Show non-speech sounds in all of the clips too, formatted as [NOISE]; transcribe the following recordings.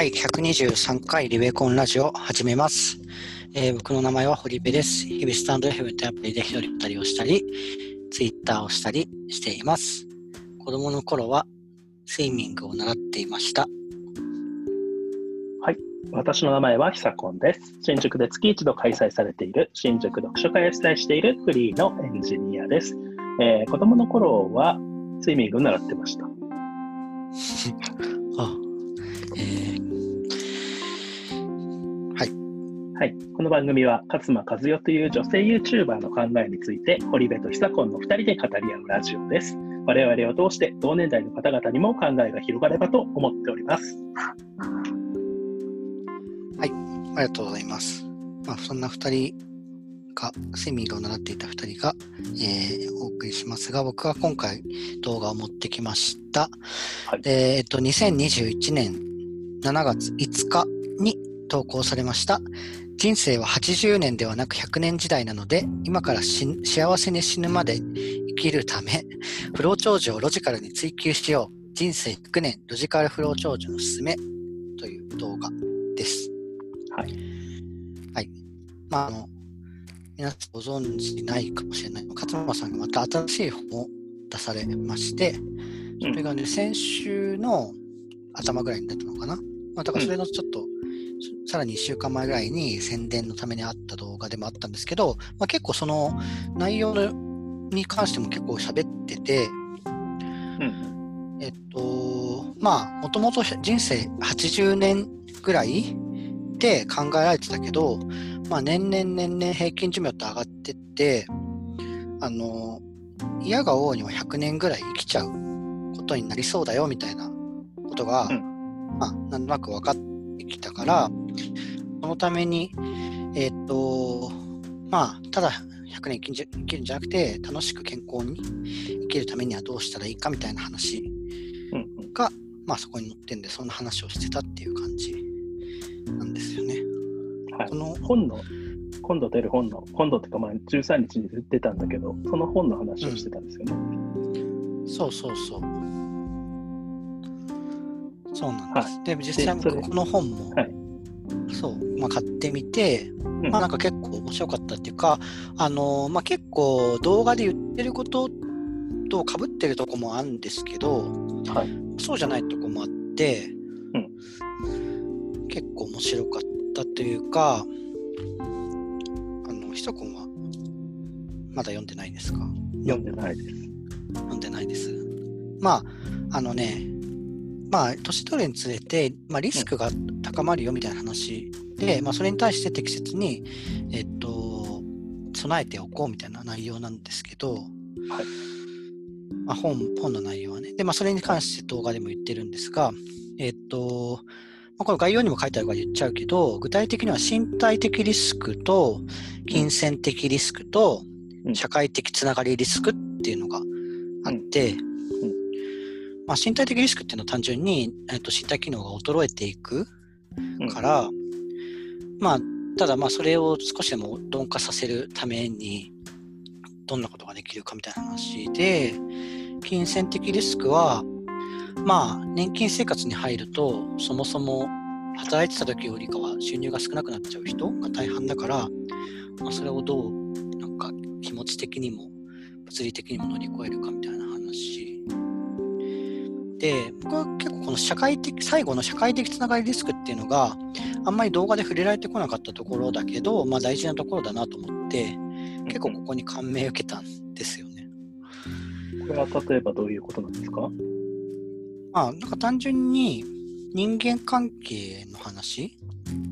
はい、123回リベコンラジオ始めます。えー僕の名前は堀部です。日々スタンド FM というアプリで一人二人をしたり、ツイッターをしたりしています。子供の頃はスイミングを習っていました。私の名前はひさこんです。新宿で月一度開催されている新宿読書会を主催しているフリーのエンジニアです。えー子供の頃はスイミングを習ってました。[LAUGHS] あはい。この番組は勝間和代という女性 YouTuber の考えについて堀部とひさこんの2人で語り合うラジオです。我々を通して同年代の方々にも考えが広がればと思っております。ありがとうございます。まあ、そんな二人が、スイミを習っていた二人が、えーお送りしますが、僕は今回動画を持ってきました。はいで、えっと、2021年7月5日に投稿されました。人生は80年ではなく100年時代なので、今から幸せに死ぬまで生きるため、フロー長寿をロジカルに追求しよう。人生100年ロジカルフロー長寿のすすめという動画です。はい。まあ、あの、皆さんご存知ないかもしれない。勝間さんがまた新しい本を出されまして、それがね、先週の頭ぐらいに出たのかな。まあ、だからそれのちょっと、さらに1週間前ぐらいに宣伝のためにあった動画でもあったんですけど、まあ、結構その内容に関しても結構喋ってて、うん。えっと、まあ、もともと人生80年ぐらいで考えられてたけど、まあ、年々年々平均寿命って上がってって、あの、嫌が王には100年ぐらい生きちゃうことになりそうだよみたいなことが、うまあ、なんとなく分かってきたから、そのために、えっと、まあ、ただ100年生きるんじゃなくて、楽しく健康に生きるためにはどうしたらいいかみたいな話うんうんが、まあ、そこに載ってんで、そんな話をしてたっていう感じなんですよね。はいこ。の本の、今度出る本の、今度っていうかまあ13日に出たんだけど、その本の話をしてたんですよね。そうそうそう。そうなんです。はで、実際この本も、はいそう、まあ、買ってみて、うんまあなんか結構面白かったっていうか、あのまあ結構動画で言ってることと被ってるとこもあるんですけど、はい。そうじゃないとこもあって、結構面白かったというか、あの、ひとこんはまだ読んでないですか？読んでないです。読んでないです。まあ、あのね、まあ、年取るにつれて、まあ、リスクが高まるよみたいな話で、まあ、それに対して適切に、えっと、備えておこうみたいな内容なんですけど、まあ、本本の内容はね。で、まあ、それに関して動画でも言ってるんですが、えっと、まあ、この概要にも書いてあるから言っちゃうけど、具体的には身体的リスクと金銭的リスクとうん。社会的つながりリスクっていうのがあって、まあ、身体的リスクっていうのは単純に、えっと、身体機能が衰えていくうんから、まあ、ただまあそれを少しでも鈍化させるためにどんなことができるかみたいな話で金銭的リスクはまあ年金生活に入るとそもそも働いてた時よりかは収入が少なくなっちゃう人が大半だから、まあ、それをどうなんか気持ち的にも物理的にも乗り越えるかみたいな話で僕は結構この社会的最後の社会的つながりリスクっていうのがあんまり動画で触れられてこなかったところだけど、まあ、大事なところだなと思って結構ここに感銘を受けたんですよね。これは例えばどういうことなんですか？まあなんか単純に人間関係の話？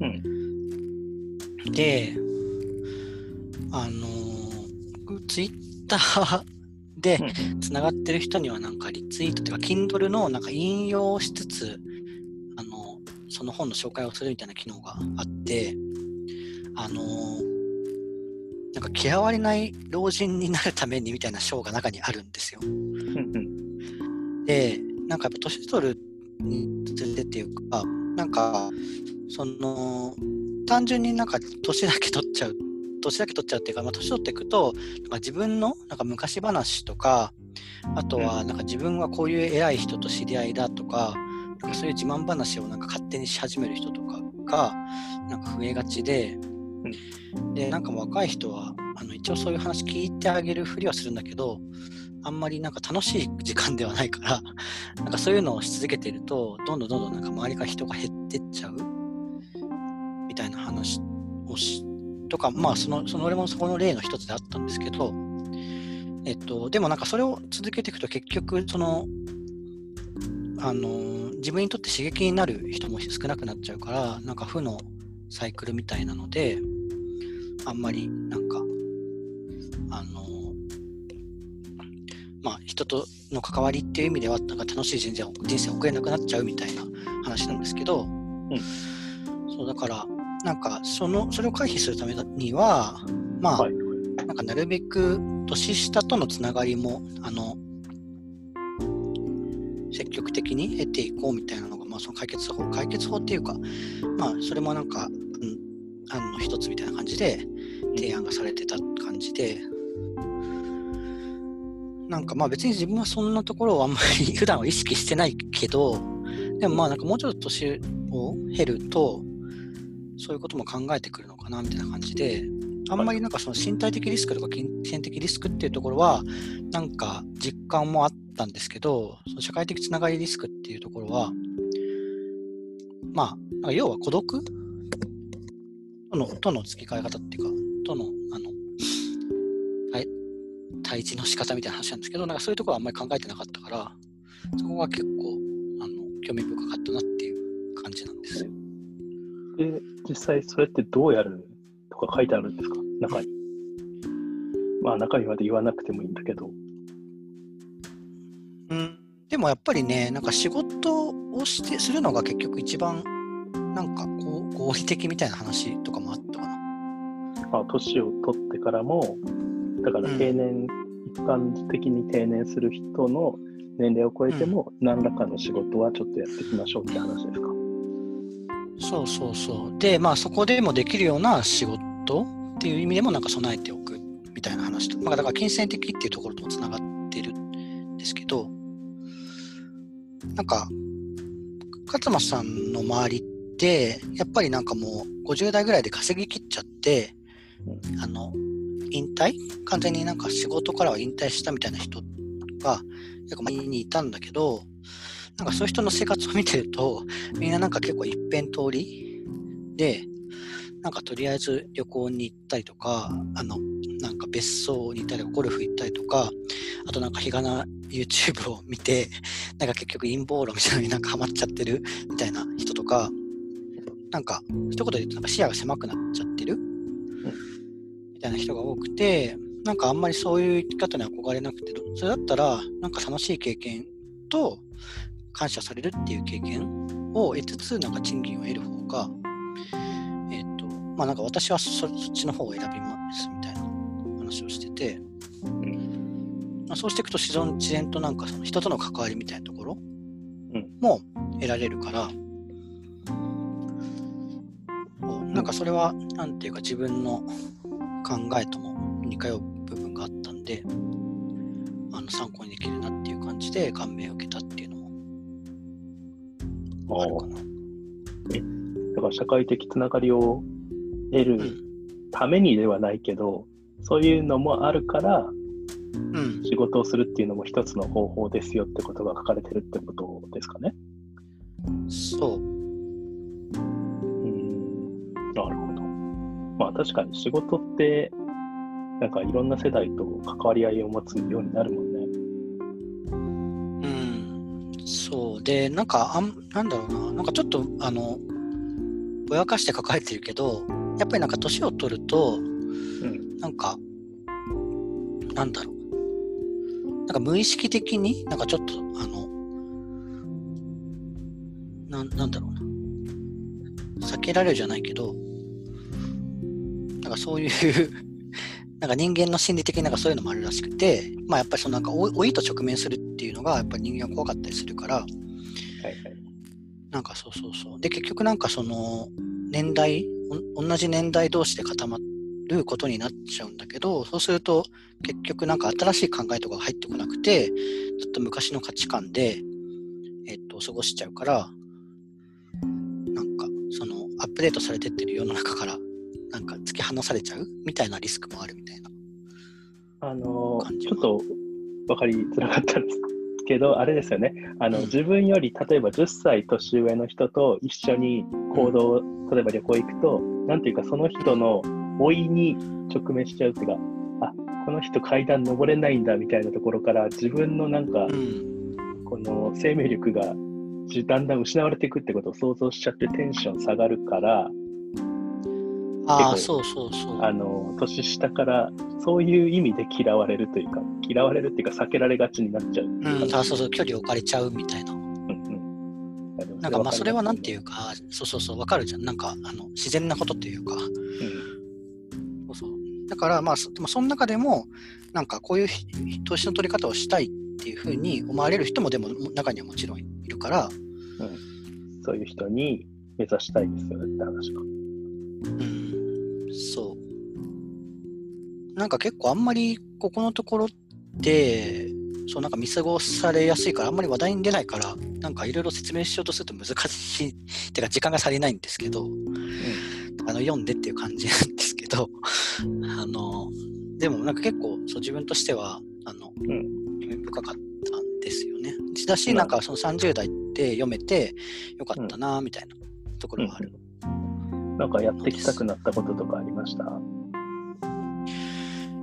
うん。であのツイッターでうんつながってる人にはなんかリツイートというか Kindle のなんか引用しつつあのその本の紹介をするみたいな機能があってあのなんか嫌われない老人になるためにみたいな章が中にあるんですよ。でなんかやっぱ年取るにつれてっていうかなんかその単純になんか年だけ取っちゃう年だけ取っちゃうっていうか、まあ、年取っていくとなんか自分のなんか昔話とかあとはなんか自分はこういう偉い人と知り合いだとかなんかそういう自慢話をなんか勝手にし始める人とかがなんか増えがちで、でなんか若い人はあの一応そういう話聞いてあげるふりはするんだけどあんまりなんか楽しい時間ではないからなんかそういうのをし続けてるとどんどんどんどんなんか周りから人が減ってっちゃうとかまあそのその俺もそこの例の一つであったんですけどえっとでもなんかそれを続けていくと結局そのあの自分にとって刺激になる人も少なくなっちゃうからなんか負のサイクルみたいなのであんまりなんかあのまあ人との関わりっていう意味ではなんか楽しい人生を人生を送れなくなっちゃうみたいな話なんですけど、うん、そうだからなんかそのそれを回避するためにはまあ、はい、なんかなるべく年下とのつながりもあの積極的に得ていこうみたいなのが、まあ、その解決法解決法っていうか、まあ、それもなんか、うん、案の一つみたいな感じで提案がされてた感じで、なんかまあ別に自分はそんなところをあんまり [LAUGHS] 普段は意識してないけど、でもまあなんかもうちょっと年を経ると、そういうことも考えてくるのかなみたいな感じで、あんまりなんかその身体的リスクとか金銭的リスクっていうところは、なんか実感もあったんですけど、その社会的つながりリスクっていうところは、まあ、要は孤独？とのとの付き替え方っていうか、とのあの対峙の仕方みたいな話なんですけど、なんかそういうところはあんまり考えてなかったから、そこが結構あの興味深かったなっで、実際それってどうやるとか書いてあるんですか？中に。まあ中にまで言わなくてもいいんだけど。うん、でもやっぱりね、なんか仕事をしてするのが結局一番なんかこう合理的みたいな話とかもあったかな。あ年を取ってからも、だから定年、うん、一般的に定年する人の年齢を超えても、何らかの仕事はちょっとやっていきましょうって話ですか？そうそうそう。で、まあそこでもできるような仕事っていう意味でもなんか備えておくみたいな話と、まあ、だから金銭的っていうところともつながってるんですけど、なんか、勝間さんの周りって、やっぱりなんかもう50代ぐらいで稼ぎきっちゃって、あの、引退？完全になんか仕事からは引退したみたいな人が結構周りにいたんだけど、なんかそういう人の生活を見てると、みんななんか結構一辺通り。で、なんかとりあえず旅行に行ったりとか、あの、なんか別荘に行ったりとか、ゴルフ行ったりとか、あとなんか日がな YouTube を見て、なんか結局陰謀論みたいなのになんかハマっちゃってるみたいな人とか、なんか一言で言うとなんか視野が狭くなっちゃってるみたいな人が多くて、なんかあんまりそういう生き方に憧れなくて、それだったら、なんか楽しい経験と感謝されるっていう経験を得つつ、なんか賃金を得る方が、えっ、ー、と、まあなんか私はそっちの方を選びますみたいな話をしてて、まあ、そうしていくと自然自然となんかその人との関わりみたいなところも得られるから、うん、なんかそれは、なんていうか自分の考えとも似通う部分があったんで、あの参考にできるなっていう感じで感銘を受けたっていうあるかな。え？だから社会的つながりを得るためにではないけど、うん、そういうのもあるから、うん、仕事をするっていうのも一つの方法ですよってことが書かれてるってことですかね？そう。まあ確かに仕事って、なんかいろんな世代と関わり合いを持つようになるもんそう。で、なんか、あんなんだろうな、なんかちょっと、あの、ぼやかして書かれてるけど、やっぱりなんか年を取ると、うん、なんか、なんだろう。なんか無意識的になんかちょっと、あの、ななんだろうな。避けられるじゃないけど、なんかそういう [LAUGHS] なんか人間の心理的になんかそういうのもあるらしくて、まあやっぱりそのなんか老いと直面するのがやっぱり人間は怖かったりするから、はいはい、なんかそうそうそう。で、結局なんかその年代、同じ年代同士で固まることになっちゃうんだけど、そうすると結局なんか新しい考えとかが入ってこなくて、ずっと昔の価値観で、えっと、過ごしちゃうから、なんか、その、アップデートされてってる世の中から、なんか突き放されちゃう？みたいなリスクもあるみたいな。あの感じちょっと分かりづらかったんですけど、あれですよね、あのうん自分より例えば10歳年上の人と一緒に行動、例えば旅行行くと、なんていうか、その人の老いに直面しちゃうっていうか、あこの人階段登れないんだみたいなところから、自分のなんかう、ん。この生命力がじだんだん失われていくってことを想像しちゃってテンション下がるから、あそうそうそう。あの年下からそういう意味で嫌われるというか、嫌われるっていうか、避けられがちになっちゃう。うん、あそうそう、距離を置かれちゃうみたいな。うんうんなんかまあそれはなんていうか、か、そうそうそう、わかるじゃん。なんか、あの、自然なことっていうか、そうそう。だからまあ、そでもその中でも、なんかこういうひ年の取り方をしたいっていうふうに思われる人もでも中にはもちろんいるから、うん、そういう人に目指したいですよねって話か。うん、そう。なんか結構あんまりここのところって、そうなんか見過ごされやすいから、あんまり話題に出ないから、なんかいろいろ説明しようとすると難しい、[LAUGHS] てか時間が足りないんですけど、あの読んでっていう感じなんですけど、[LAUGHS] あの、でもなんか結構そう自分としては、あの、うん深かったんですよね。だし、うんなんかその30代って読めてよかったな、みたいなところはある。なんかやってきたくなったこととかありました？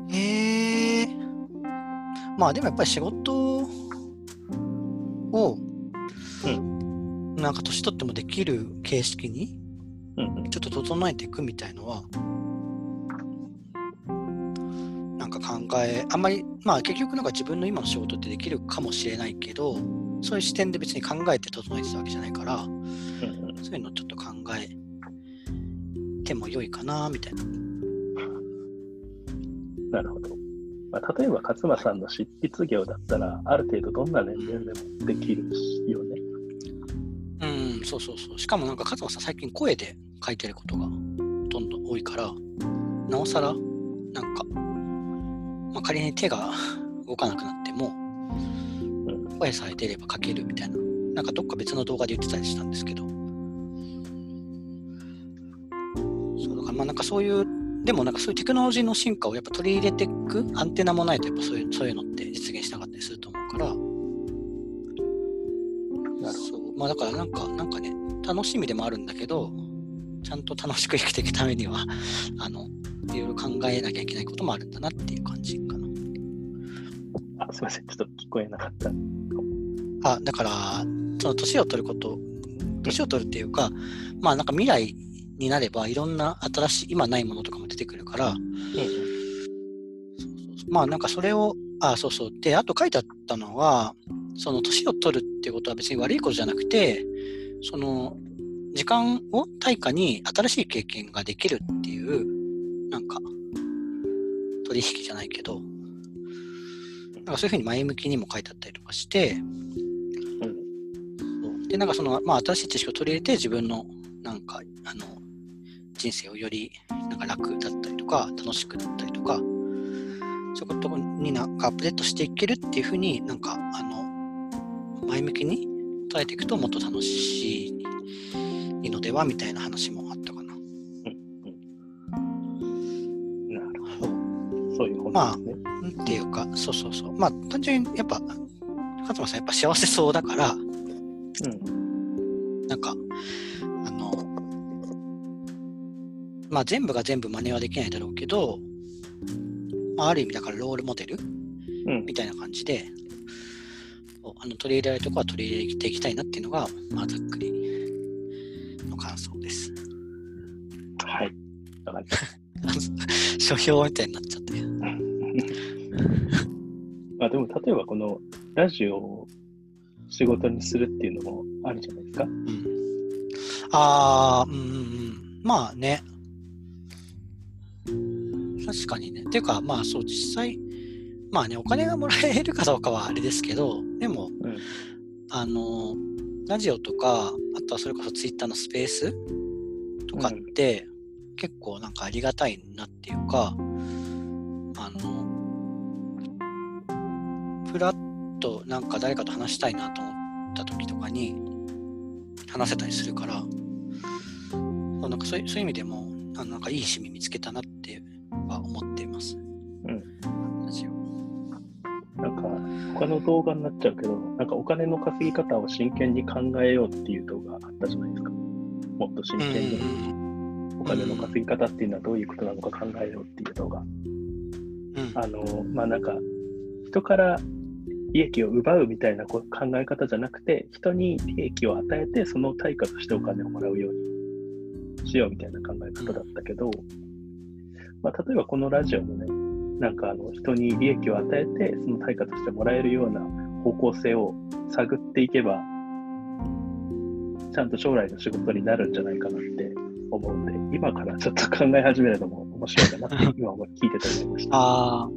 へえまあでもやっぱり仕事を、うなんか年取ってもできる形式にちょっと整えていくみたいのは、なんか考え、あんまり、まあ結局なんか自分の今の仕事ってできるかもしれないけど、そういう視点で別に考えて整えてたわけじゃないから、うんうんそういうのをちょっと考えても良いかな、みたいな。なるほど。まあ、例えば勝間さんの執筆業だったら、ある程度どんな年齢でもできるよね。うん、そうそうそう。しかもなんか勝間さん最近声で書いてることがどんどん多いから、なおさら、なんか、まあ、仮に手が動かなくなっても、うん声さえ出れば書けるみたいな。なんかどっか別の動画で言ってたりしたんですけど。そうだからまあなんかそういう、でもなんかそういうテクノロジーの進化をやっぱ取り入れていくアンテナもないとやっぱそういうそういうのって実現しなかったりすると思うから、なるほそうまあだからなんか、なんかね、楽しみでもあるんだけど、ちゃんと楽しく生きていくためには、[LAUGHS] あの、いろいろ考えなきゃいけないこともあるんだなっていう感じかな。ど。あ、すみません。ちょっと聞こえなかった。あ、だから、その年を取ること、年を取るっていうか、まあなんか未来になればいろんな新しい、今ないものとかも出てくるから、うんまあなんかそれを、あ、そうそう。で、あと書いてあったのは、その年を取るっていうことは別に悪いことじゃなくて、その時間を対価に新しい経験ができるっていう、なんか、取引じゃないけど、なんかそういうふうに前向きにも書いてあったりとかして、そうで、なんかその、まあ新しい知識を取り入れて自分の、人生をよりなんか楽だったりとか、楽しくだったりとか、そういうことになんかアップデートしていけるっていうふうになんか、あの、前向きに捉えていくともっと楽しいのではみたいな話もあったかな。なるほど。そういう本ですね。うんっていうか、そうそうそう。まあ単純にやっぱ、勝間さんやっぱ幸せそうだから、うん。なんか、まあ全部が全部真似はできないだろうけど、まあ、ある意味だからロールモデルうんみ。たいな感じで、あの取り入れられるところは取り入れていきたいなっていうのが、まあざっくりの感想です。はい。わかりまし [LAUGHS] 書評みたいになっちゃって。た。[LAUGHS] まあでも、例えばこのラジオを仕事にするっていうのもあるじゃないですか。うん。ああ、うんうんうん。まあね。確かにね。ていうか、まあそう、実際、まあね、お金がもらえるかどうかはあれですけど、でも、うんあの、ラジオとか、あとはそれこそツイッターのスペースとかって、結構なんかありがたいなっていうか、あの、ふらっとなんか誰かと話したいなと思っった時とかに話せたりするから、そうなんかそういうそういう意味でも、あのなんかいい趣味見つけたなっては思っています。うん。ラジオ。なんか、他の動画になっちゃうけど、なんかお金の稼ぎ方を真剣に考えようっていう動画あったじゃないですか。もっと真剣にうんお金の稼ぎ方っていうのはどういうことなのか考えようっていう動画。うんあの、まあなんか、人から利益を奪うみたいなこ考え方じゃなくて、人に利益を与えて、その対価としてお金をもらうようにしようみたいな考え方だったけど、まあ、例えばこのラジオもね、なんかあの人に利益を与えて、その対価としてもらえるような方向性を探っていけば、ちゃんと将来の仕事になるんじゃないかなって思うんで、今からちょっと考え始めるのも面白いかなって [LAUGHS] 今聞いてて思いました。ああ、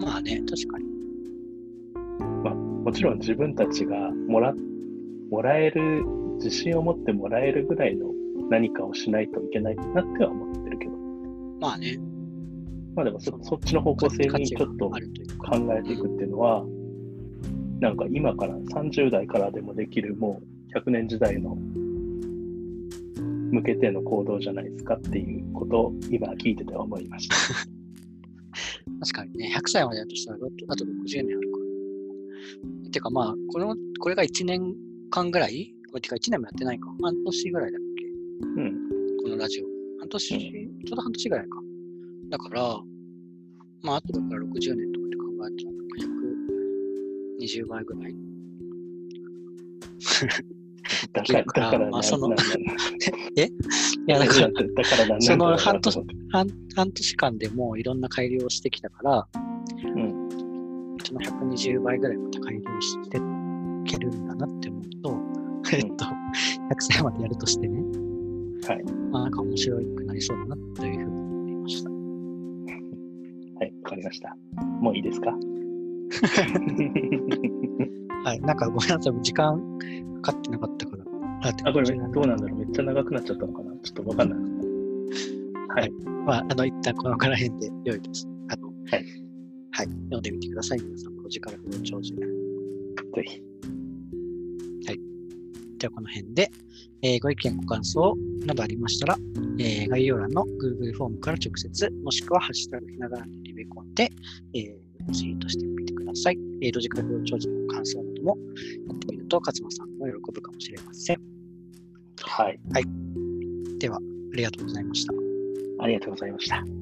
まあね、確かに。もちろん自分たちがもらもらえる、自信を持ってもらえるぐらいの何かをしないといけないなっては思ってるけど、まあね、まあでもそそっちの方向性にちょっと。考えていくっていうのは、なんか今から30代からでもできるもう100年時代の向けての行動じゃないですかっていうことを今聞いてて思いました。[LAUGHS] 確かにね、100歳までだとしたら、あと60年あるから。てかまあ、この、これが1年間ぐらい？てか1年もやってないか。半年ぐらいだっけ？うん。このラジオ。半年、ちょうど半年ぐらいか。だから、まあ、あとだから60年とかって考えたら、なんか120倍ぐらい。[LAUGHS] だから、だからな、まあそのなな [LAUGHS] いや、だから、だからなんその半年半半年間でもういろんな改良をしてきたから、うん。その120倍ぐらいまた改良していけるんだなって思うと、[LAUGHS] えっと、100歳までやるとしてね、はい。まあ、なんか面白くなりそうだなというりました。もういいですか？[LAUGHS] はい、なんかごめんなさい、時間かかってなかったから。あ、あ、これどうなんだろう？めっちゃ長くなっちゃったのかな？ちょっとわかんない。はい。まあ、あの、一旦このから辺で良いです。あの、はい。はい、読んでみてください、皆さん。ロジカルフロー長寿。ぜひ。ではこの辺で、えーご意見、ご感想などありましたら、えー概要欄の Google フォームから直接、もしくはハッシュタグひながらにリベコンで、えーツイートしてみてください。えーロジカルフロー長寿の感想などもやってみると、勝間さんも喜ぶかもしれません。はい。では、ありがとうございました。ありがとうございました。